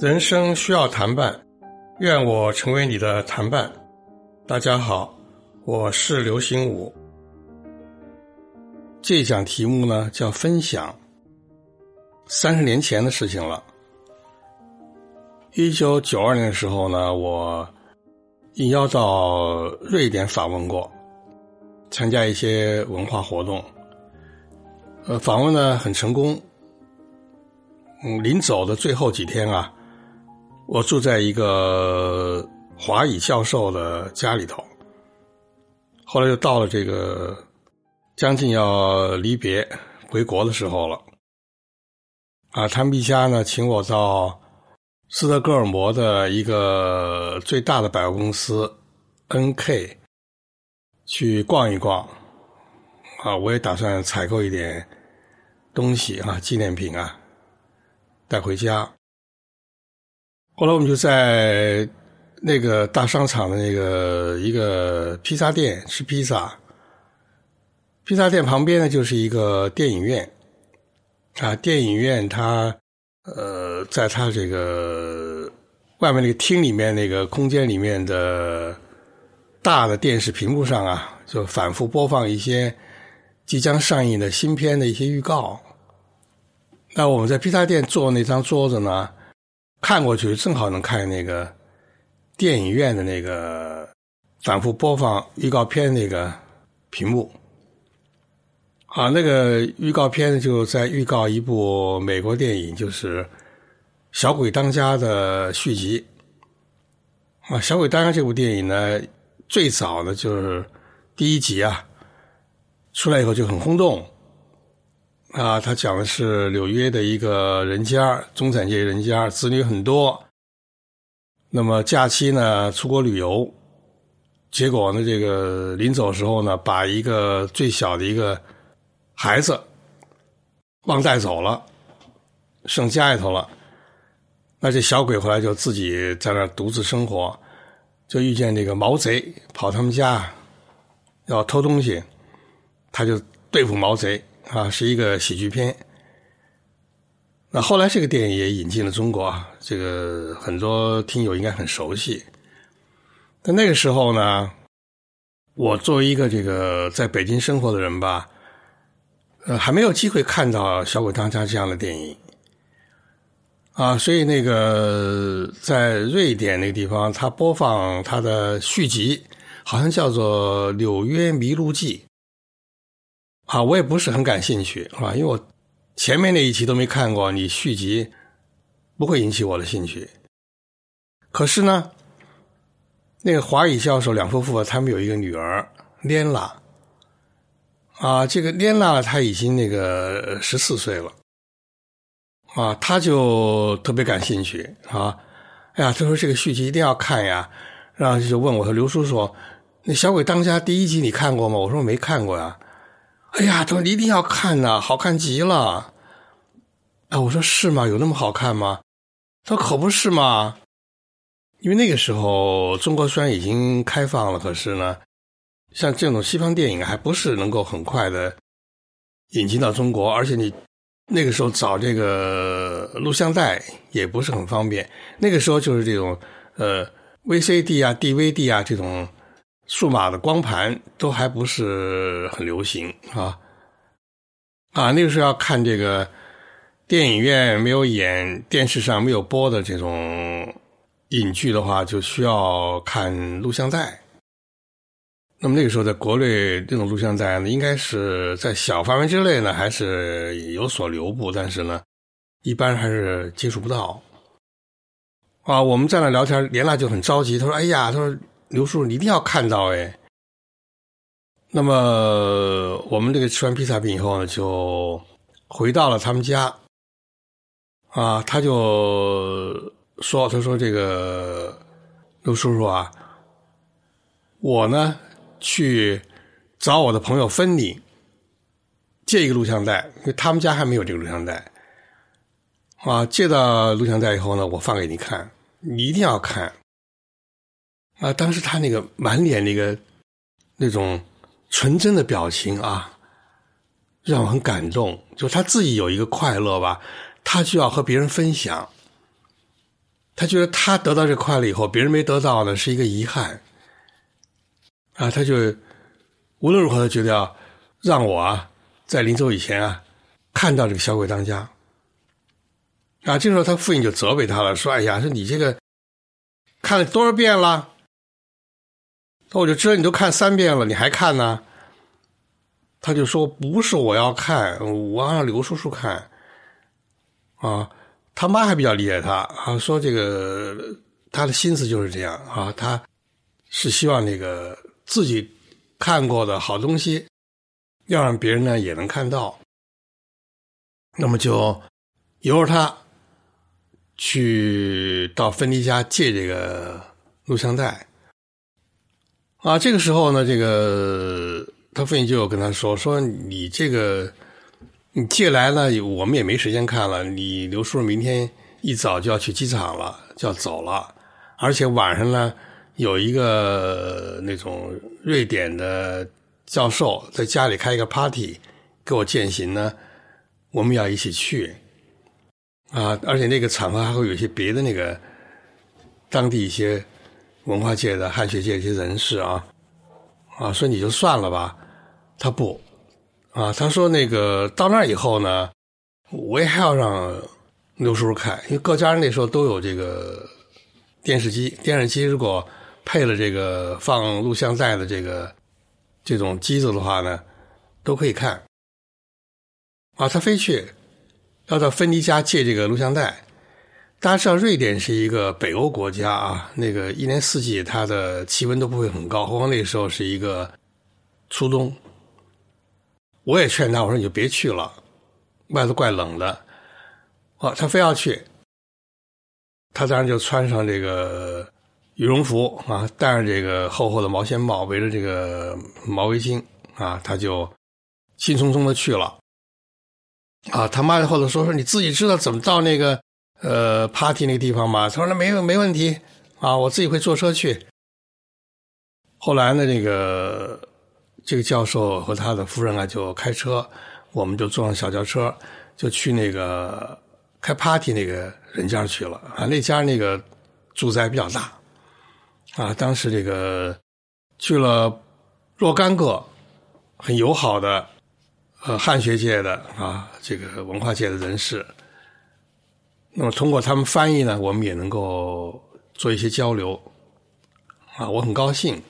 人生需要谈伴，愿我成为你的谈伴。大家好，我是刘心武。这一讲题目呢叫分享。三十年前的事情了。一九九二年的时候呢，我应邀到瑞典访问过，参加一些文化活动。呃，访问呢很成功。嗯，临走的最后几天啊。我住在一个华裔教授的家里头，后来又到了这个将近要离别回国的时候了，啊，他们一家呢请我到斯德哥尔摩的一个最大的百货公司 N.K 去逛一逛，啊，我也打算采购一点东西啊，纪念品啊，带回家。后来我们就在那个大商场的那个一个披萨店吃披萨。披萨店旁边呢就是一个电影院，啊，电影院它呃，在它这个外面那个厅里面那个空间里面的大的电视屏幕上啊，就反复播放一些即将上映的新片的一些预告。那我们在披萨店坐那张桌子呢？看过去正好能看那个电影院的那个反复播放预告片那个屏幕，啊，那个预告片就在预告一部美国电影，就是《小鬼当家》的续集。啊，《小鬼当家》这部电影呢，最早的就是第一集啊，出来以后就很轰动。啊，他讲的是纽约的一个人家，中产阶级人家，子女很多。那么假期呢，出国旅游，结果呢，这个临走的时候呢，把一个最小的一个孩子忘带走了，剩家里头了。那这小鬼回来就自己在那独自生活，就遇见这个毛贼跑他们家要偷东西，他就对付毛贼。啊，是一个喜剧片。那后来这个电影也引进了中国啊，这个很多听友应该很熟悉。但那个时候呢，我作为一个这个在北京生活的人吧，呃，还没有机会看到《小鬼当家》这样的电影啊，所以那个在瑞典那个地方，他播放他的续集，好像叫做《纽约迷路记》。啊，我也不是很感兴趣，啊，因为我前面那一集都没看过，你续集不会引起我的兴趣。可是呢，那个华裔教授两夫妇他们有一个女儿莲娜，啊，这个莲娜她已经那个十四岁了，啊，他就特别感兴趣啊，哎呀，他说这个续集一定要看呀，然后就问我说：“刘叔叔，那小鬼当家第一集你看过吗？”我说我：“没看过呀。”哎呀，他说你一定要看呐，好看极了。啊，我说是吗？有那么好看吗？他说可不是嘛。因为那个时候中国虽然已经开放了，可是呢，像这种西方电影还不是能够很快的引进到中国，而且你那个时候找这个录像带也不是很方便。那个时候就是这种呃 VCD 啊、DVD 啊这种。数码的光盘都还不是很流行啊啊！那个时候要看这个电影院没有演、电视上没有播的这种影剧的话，就需要看录像带。那么那个时候，在国内这种录像带呢，应该是在小范围之内呢，还是有所流布，但是呢，一般还是接触不到。啊，我们在那聊天，莲娜就很着急，她说：“哎呀，她说。”刘叔，你一定要看到哎。那么我们这个吃完披萨饼以后呢，就回到了他们家。啊，他就说：“他说这个刘叔叔啊，我呢去找我的朋友芬妮借一个录像带，因为他们家还没有这个录像带。啊，借到录像带以后呢，我放给你看，你一定要看。”啊，当时他那个满脸那个那种纯真的表情啊，让我很感动。就他自己有一个快乐吧，他就要和别人分享。他觉得他得到这快乐以后，别人没得到呢，是一个遗憾。啊，他就无论如何，他觉得要让我啊，在临走以前啊，看到这个小鬼当家。啊，这时候他父亲就责备他了，说：“哎呀，说你这个看了多少遍了？那我就知道你都看三遍了，你还看呢？”他就说：“不是我要看，我要让刘叔叔看。”啊，他妈还比较理解他啊，说这个他的心思就是这样啊，他是希望那个自己看过的好东西，要让别人呢也能看到。那么就由着他。去到芬迪家借这个录像带啊，这个时候呢，这个他父亲就跟他说：“说你这个你借来了，我们也没时间看了。你刘叔明天一早就要去机场了，就要走了，而且晚上呢有一个那种瑞典的教授在家里开一个 party 给我践行呢，我们要一起去。”啊，而且那个场合还会有一些别的那个当地一些文化界的汉学界一些人士啊，啊，说你就算了吧，他不，啊，他说那个到那以后呢，我也还要让刘叔叔看，因为各家那时候都有这个电视机，电视机如果配了这个放录像带的这个这种机子的话呢，都可以看，啊，他非去。要到芬迪家借这个录像带，大家知道瑞典是一个北欧国家啊，那个一年四季它的气温都不会很高，何况那个时候是一个初冬。我也劝他，我说你就别去了，外头怪冷的。哦，他非要去，他当然就穿上这个羽绒服啊，戴上这个厚厚的毛线帽，围着这个毛围巾啊，他就兴冲冲的去了。啊，他妈后头说说你自己知道怎么到那个呃 party 那个地方吗？他说那没有没问题啊，我自己会坐车去。后来呢，这个这个教授和他的夫人啊就开车，我们就坐上小轿车，就去那个开 party 那个人家去了啊。那家那个住宅比较大啊，当时这个去了若干个很友好的。呃，汉学界的啊，这个文化界的人士，那么通过他们翻译呢，我们也能够做一些交流，啊，我很高兴。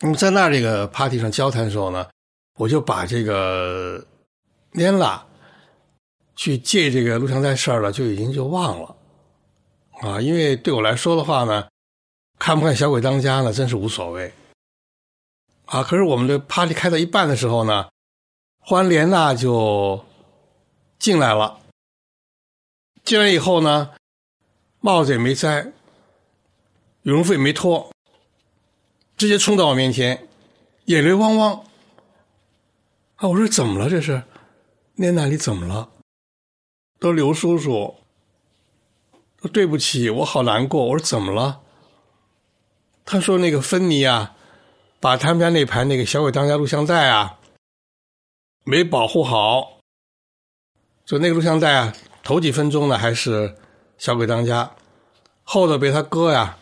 那么在那这个 party 上交谈的时候呢，我就把这个 Nella 去借这个录像带事儿了，就已经就忘了，啊，因为对我来说的话呢，看不看《小鬼当家》呢，真是无所谓，啊，可是我们的 party 开到一半的时候呢。欢莲娜就进来了，进来以后呢，帽子也没摘，羽绒服也没脱，直接冲到我面前，眼泪汪汪。啊，我说怎么了？这是莲娜，你怎么了？都刘叔叔，对不起，我好难过。我说怎么了？他说那个芬妮啊，把他们家那盘那个小鬼当家录像带啊。没保护好，就那个录像带啊，头几分钟呢还是小鬼当家，后头被他哥呀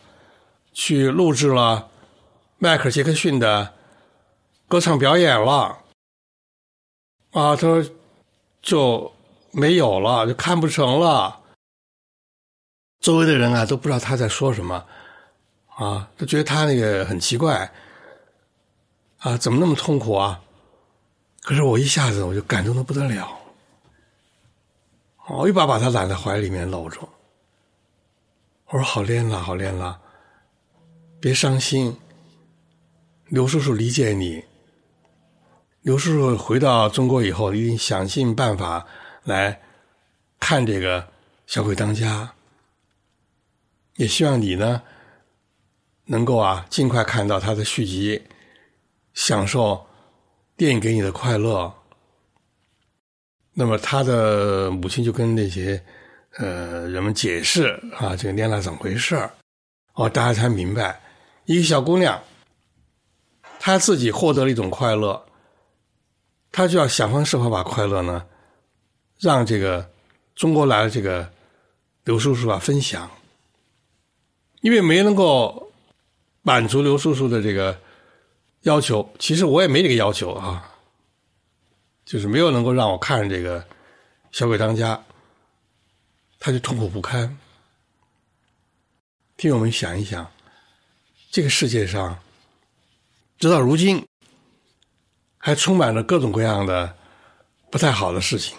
去录制了迈克尔·杰克逊的歌唱表演了，啊，他说就没有了，就看不成了。周围的人啊都不知道他在说什么，啊，都觉得他那个很奇怪，啊，怎么那么痛苦啊？可是我一下子我就感动的不得了，我一把把他揽在怀里面搂着，我说：“好练了，好练了，别伤心。刘叔叔理解你。刘叔叔回到中国以后，一定想尽办法来看这个《小鬼当家》，也希望你呢能够啊尽快看到他的续集，享受。”电影给你的快乐，那么他的母亲就跟那些呃人们解释啊，这个莲娜怎么回事哦，大家才明白，一个小姑娘，她自己获得了一种快乐，她就要想方设法把快乐呢，让这个中国来的这个刘叔叔啊分享，因为没能够满足刘叔叔的这个要求，其实我也没这个要求啊，就是没有能够让我看这个小鬼当家，他就痛苦不堪。听我们想一想，这个世界上，直到如今。还充满了各种各样的不太好的事情，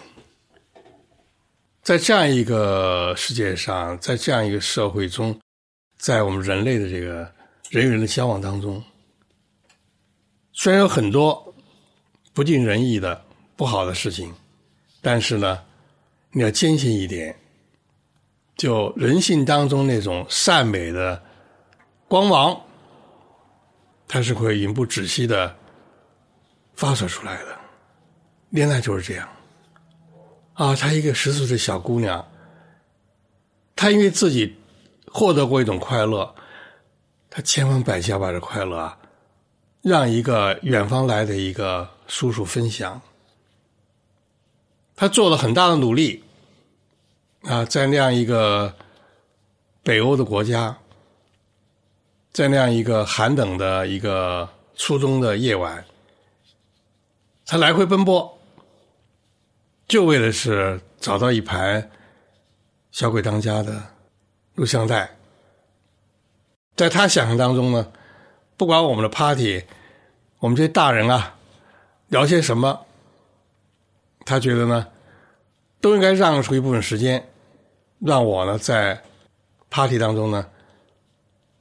在这样一个世界上，在这样一个社会中，在我们人类的这个人与人的交往当中，虽然有很多不尽人意的不好的事情，但是呢，你要坚信一点，就人性当中那种善美的光芒，它是会永不止息的。发射出来的恋爱就是这样啊！她一个十四岁小姑娘，她因为自己获得过一种快乐，她千方百计要把这快乐啊，让一个远方来的一个叔叔分享。他做了很大的努力啊，在那样一个北欧的国家，在那样一个寒冷的一个初冬的夜晚。他来回奔波，就为的是找到一盘《小鬼当家》的录像带。在他想象当中呢，不管我们的 party，我们这些大人啊聊些什么，他觉得呢，都应该让出一部分时间，让我呢在 party 当中呢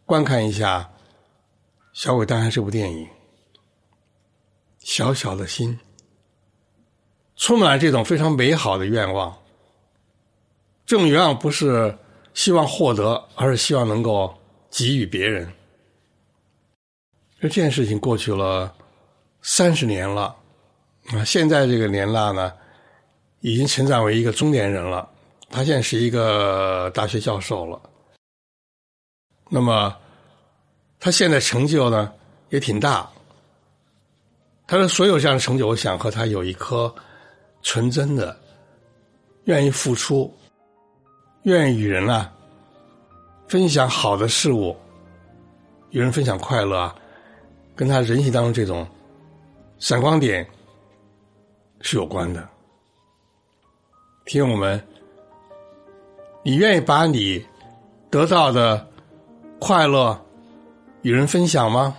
观看一下《小鬼当家》这部电影。小小的心，充满了这种非常美好的愿望。这种愿望不是希望获得，而是希望能够给予别人。这件事情过去了三十年了，啊，现在这个年娜呢，已经成长为一个中年人了。他现在是一个大学教授了。那么，他现在成就呢，也挺大。他的所有这样的成就，我想和他有一颗纯真的、愿意付出、愿意与人啊分享好的事物、与人分享快乐啊，跟他人性当中这种闪光点是有关的。听友们，你愿意把你得到的快乐与人分享吗？